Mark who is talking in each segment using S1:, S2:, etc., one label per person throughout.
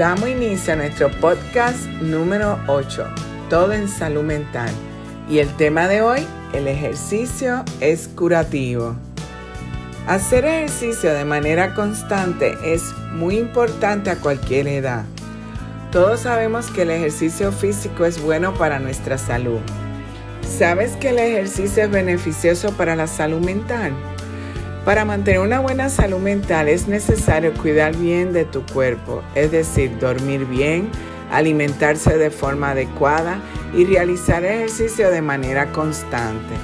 S1: Damos inicio a nuestro podcast número 8, Todo en Salud Mental. Y el tema de hoy, el ejercicio es curativo. Hacer ejercicio de manera constante es muy importante a cualquier edad. Todos sabemos que el ejercicio físico es bueno para nuestra salud. ¿Sabes que el ejercicio es beneficioso para la salud mental? Para mantener una buena salud mental es necesario cuidar bien de tu cuerpo, es decir, dormir bien, alimentarse de forma adecuada y realizar ejercicio de manera constante.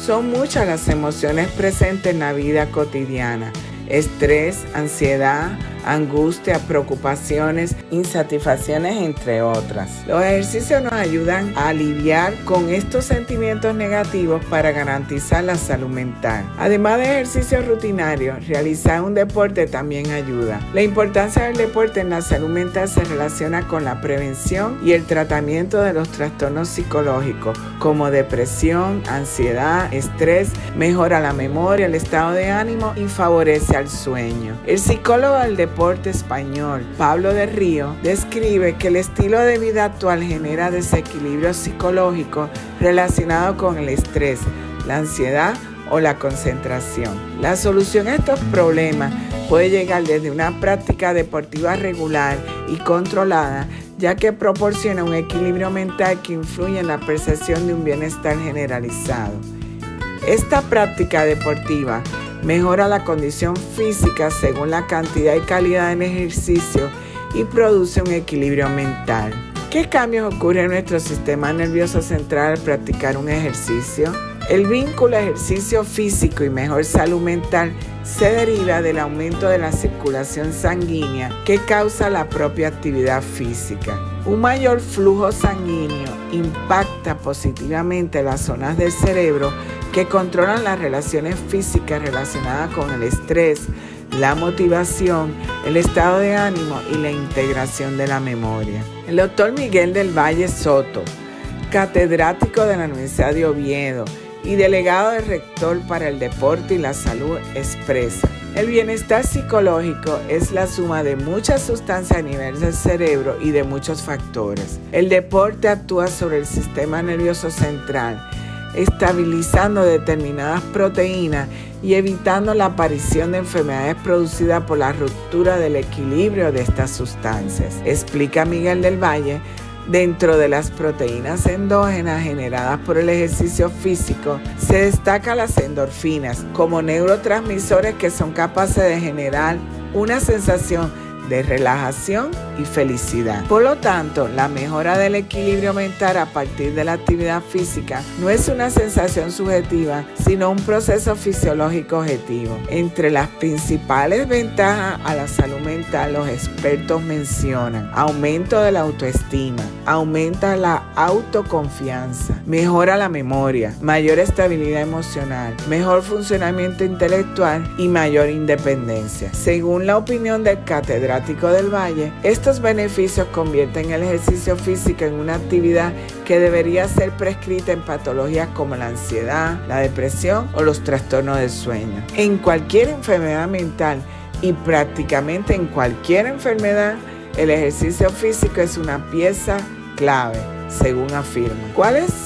S1: Son muchas las emociones presentes en la vida cotidiana. Estrés, ansiedad, angustia, preocupaciones, insatisfacciones, entre otras. Los ejercicios nos ayudan a aliviar con estos sentimientos negativos para garantizar la salud mental. Además de ejercicios rutinarios, realizar un deporte también ayuda. La importancia del deporte en la salud mental se relaciona con la prevención y el tratamiento de los trastornos psicológicos como depresión, ansiedad, estrés, mejora la memoria, el estado de ánimo y favorece al sueño. El psicólogo del deporte español, Pablo de Río, describe que el estilo de vida actual genera desequilibrio psicológico relacionado con el estrés, la ansiedad o la concentración. La solución a estos problemas puede llegar desde una práctica deportiva regular y controlada, ya que proporciona un equilibrio mental que influye en la percepción de un bienestar generalizado. Esta práctica deportiva mejora la condición física según la cantidad y calidad en ejercicio y produce un equilibrio mental. ¿Qué cambios ocurren en nuestro sistema nervioso central al practicar un ejercicio? El vínculo ejercicio físico y mejor salud mental se deriva del aumento de la circulación sanguínea que causa la propia actividad física. Un mayor flujo sanguíneo impacta positivamente las zonas del cerebro que controlan las relaciones físicas relacionadas con el estrés, la motivación, el estado de ánimo y la integración de la memoria. El doctor Miguel del Valle Soto, catedrático de la Universidad de Oviedo y delegado del rector para el deporte y la salud, expresa. El bienestar psicológico es la suma de muchas sustancias a nivel del cerebro y de muchos factores. El deporte actúa sobre el sistema nervioso central estabilizando determinadas proteínas y evitando la aparición de enfermedades producidas por la ruptura del equilibrio de estas sustancias. Explica Miguel del Valle, dentro de las proteínas endógenas generadas por el ejercicio físico, se destacan las endorfinas como neurotransmisores que son capaces de generar una sensación de relajación y felicidad. Por lo tanto, la mejora del equilibrio mental a partir de la actividad física no es una sensación subjetiva, sino un proceso fisiológico objetivo. Entre las principales ventajas a la salud mental, los expertos mencionan aumento de la autoestima, aumenta la autoconfianza, mejora la memoria, mayor estabilidad emocional, mejor funcionamiento intelectual y mayor independencia. Según la opinión del catedral del Valle, estos beneficios convierten el ejercicio físico en una actividad que debería ser prescrita en patologías como la ansiedad, la depresión o los trastornos del sueño. En cualquier enfermedad mental y prácticamente en cualquier enfermedad, el ejercicio físico es una pieza clave, según afirma. ¿Cuáles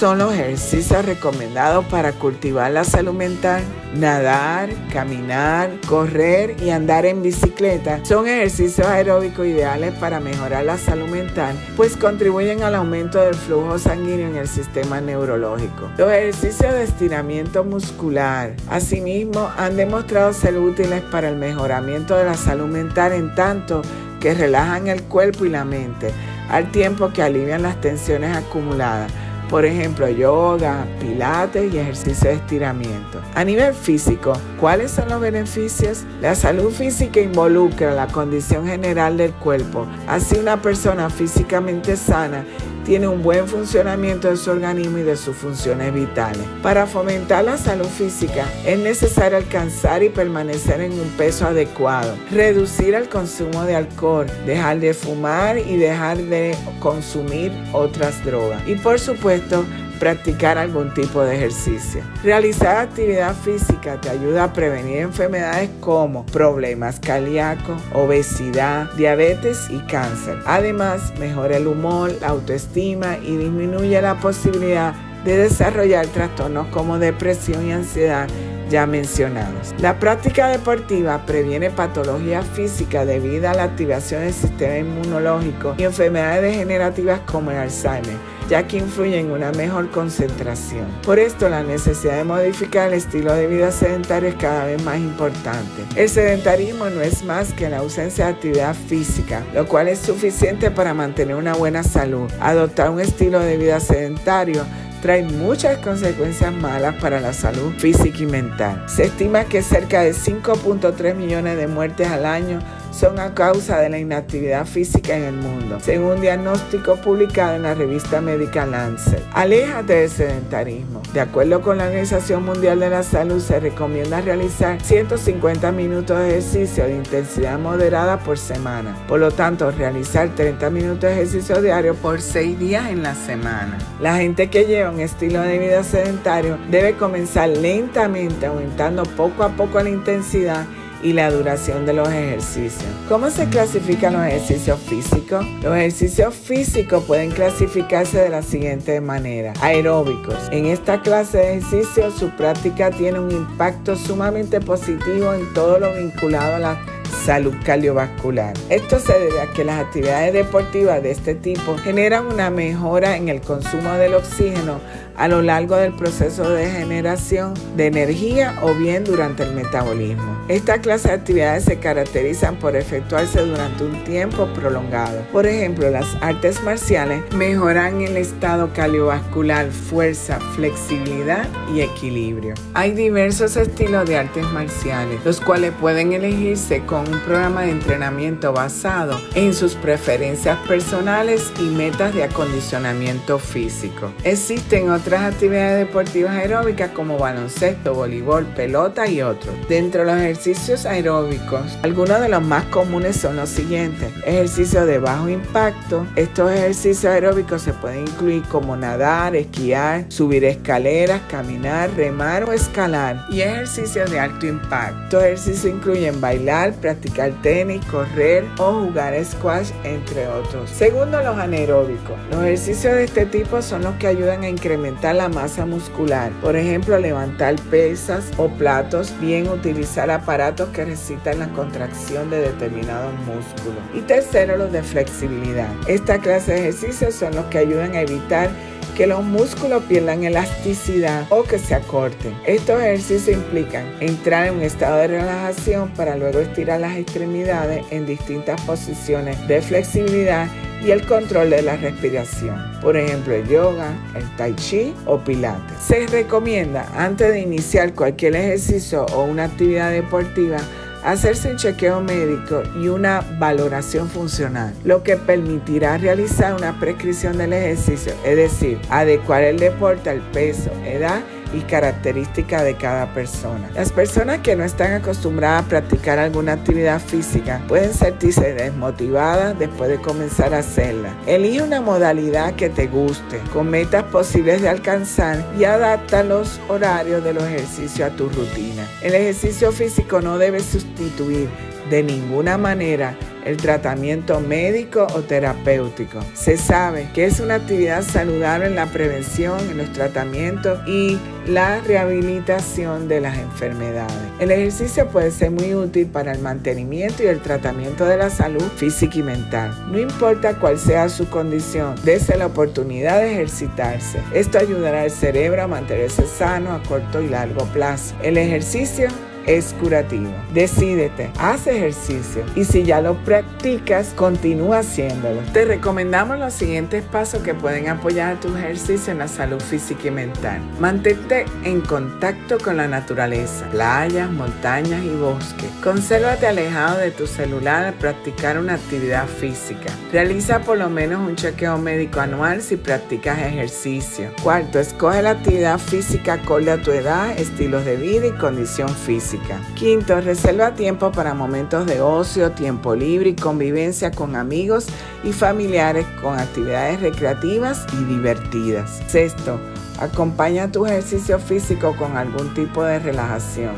S1: son los ejercicios recomendados para cultivar la salud mental. Nadar, caminar, correr y andar en bicicleta son ejercicios aeróbicos ideales para mejorar la salud mental, pues contribuyen al aumento del flujo sanguíneo en el sistema neurológico. Los ejercicios de estiramiento muscular, asimismo, han demostrado ser útiles para el mejoramiento de la salud mental en tanto que relajan el cuerpo y la mente, al tiempo que alivian las tensiones acumuladas por ejemplo, yoga, pilates y ejercicio de estiramiento. A nivel físico, ¿cuáles son los beneficios? La salud física involucra la condición general del cuerpo. Así una persona físicamente sana tiene un buen funcionamiento de su organismo y de sus funciones vitales. Para fomentar la salud física es necesario alcanzar y permanecer en un peso adecuado, reducir el consumo de alcohol, dejar de fumar y dejar de consumir otras drogas. Y por supuesto, practicar algún tipo de ejercicio. Realizar actividad física te ayuda a prevenir enfermedades como problemas cardíacos, obesidad, diabetes y cáncer. Además, mejora el humor, la autoestima y disminuye la posibilidad de desarrollar trastornos como depresión y ansiedad ya mencionados. La práctica deportiva previene patologías físicas debido a la activación del sistema inmunológico y enfermedades degenerativas como el Alzheimer ya que influye en una mejor concentración. Por esto, la necesidad de modificar el estilo de vida sedentario es cada vez más importante. El sedentarismo no es más que la ausencia de actividad física, lo cual es suficiente para mantener una buena salud. Adoptar un estilo de vida sedentario trae muchas consecuencias malas para la salud física y mental. Se estima que cerca de 5.3 millones de muertes al año son a causa de la inactividad física en el mundo, según un diagnóstico publicado en la revista médica Lancet. Aléjate del sedentarismo. De acuerdo con la Organización Mundial de la Salud, se recomienda realizar 150 minutos de ejercicio de intensidad moderada por semana. Por lo tanto, realizar 30 minutos de ejercicio diario por 6 días en la semana. La gente que lleva un estilo de vida sedentario debe comenzar lentamente, aumentando poco a poco la intensidad y la duración de los ejercicios. ¿Cómo se clasifican los ejercicios físicos? Los ejercicios físicos pueden clasificarse de la siguiente manera. Aeróbicos. En esta clase de ejercicios su práctica tiene un impacto sumamente positivo en todo lo vinculado a la salud cardiovascular. Esto se debe a que las actividades deportivas de este tipo generan una mejora en el consumo del oxígeno a lo largo del proceso de generación de energía o bien durante el metabolismo. Esta clase de actividades se caracterizan por efectuarse durante un tiempo prolongado. Por ejemplo, las artes marciales mejoran el estado cardiovascular, fuerza, flexibilidad y equilibrio. Hay diversos estilos de artes marciales, los cuales pueden elegirse con un programa de entrenamiento basado en sus preferencias personales y metas de acondicionamiento físico. Existen otras actividades deportivas aeróbicas como baloncesto, voleibol, pelota y otros. Dentro de los ejercicios aeróbicos, algunos de los más comunes son los siguientes. Ejercicios de bajo impacto. Estos ejercicios aeróbicos se pueden incluir como nadar, esquiar, subir escaleras, caminar, remar o escalar. Y ejercicios de alto impacto. Estos ejercicios incluyen bailar, practicar tenis, correr o jugar squash, entre otros. Segundo, los anaeróbicos. Los ejercicios de este tipo son los que ayudan a incrementar la masa muscular. Por ejemplo, levantar pesas o platos, bien utilizar aparatos que recitan la contracción de determinados músculos. Y tercero, los de flexibilidad. Esta clase de ejercicios son los que ayudan a evitar que los músculos pierdan elasticidad o que se acorten. Estos ejercicios implican entrar en un estado de relajación para luego estirar las extremidades en distintas posiciones de flexibilidad y el control de la respiración. Por ejemplo, el yoga, el tai chi o pilates. Se recomienda antes de iniciar cualquier ejercicio o una actividad deportiva hacerse un chequeo médico y una valoración funcional, lo que permitirá realizar una prescripción del ejercicio, es decir, adecuar el deporte al peso, edad y características de cada persona. Las personas que no están acostumbradas a practicar alguna actividad física pueden sentirse desmotivadas después de comenzar a hacerla. Elige una modalidad que te guste, con metas posibles de alcanzar y adapta los horarios de los ejercicios a tu rutina. El ejercicio físico no debe sustituir de ninguna manera el tratamiento médico o terapéutico. Se sabe que es una actividad saludable en la prevención, en los tratamientos y la rehabilitación de las enfermedades. El ejercicio puede ser muy útil para el mantenimiento y el tratamiento de la salud física y mental. No importa cuál sea su condición, dése la oportunidad de ejercitarse. Esto ayudará al cerebro a mantenerse sano a corto y largo plazo. El ejercicio es curativo. Decídete, haz ejercicio y si ya lo practicas, continúa haciéndolo. Te recomendamos los siguientes pasos que pueden apoyar tu ejercicio en la salud física y mental. Mantente en contacto con la naturaleza, playas, montañas y bosques. Consérvate alejado de tu celular al practicar una actividad física. Realiza por lo menos un chequeo médico anual si practicas ejercicio. Cuarto, escoge la actividad física acorde a tu edad, estilos de vida y condición física. Quinto, reserva tiempo para momentos de ocio, tiempo libre y convivencia con amigos y familiares con actividades recreativas y divertidas. Sexto, Acompaña tu ejercicio físico con algún tipo de relajación.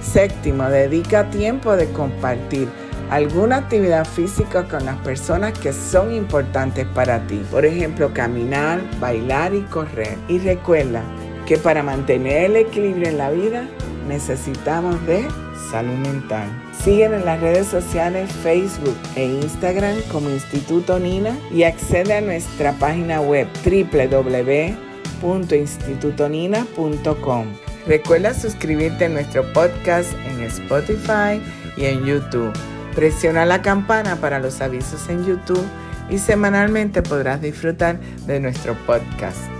S1: Séptimo, dedica tiempo de compartir alguna actividad física con las personas que son importantes para ti. Por ejemplo, caminar, bailar y correr. Y recuerda que para mantener el equilibrio en la vida necesitamos de salud mental. Síguenos en las redes sociales Facebook e Instagram como Instituto Nina y accede a nuestra página web www.institutonina.com. Recuerda suscribirte a nuestro podcast en Spotify y en YouTube. Presiona la campana para los avisos en YouTube y semanalmente podrás disfrutar de nuestro podcast.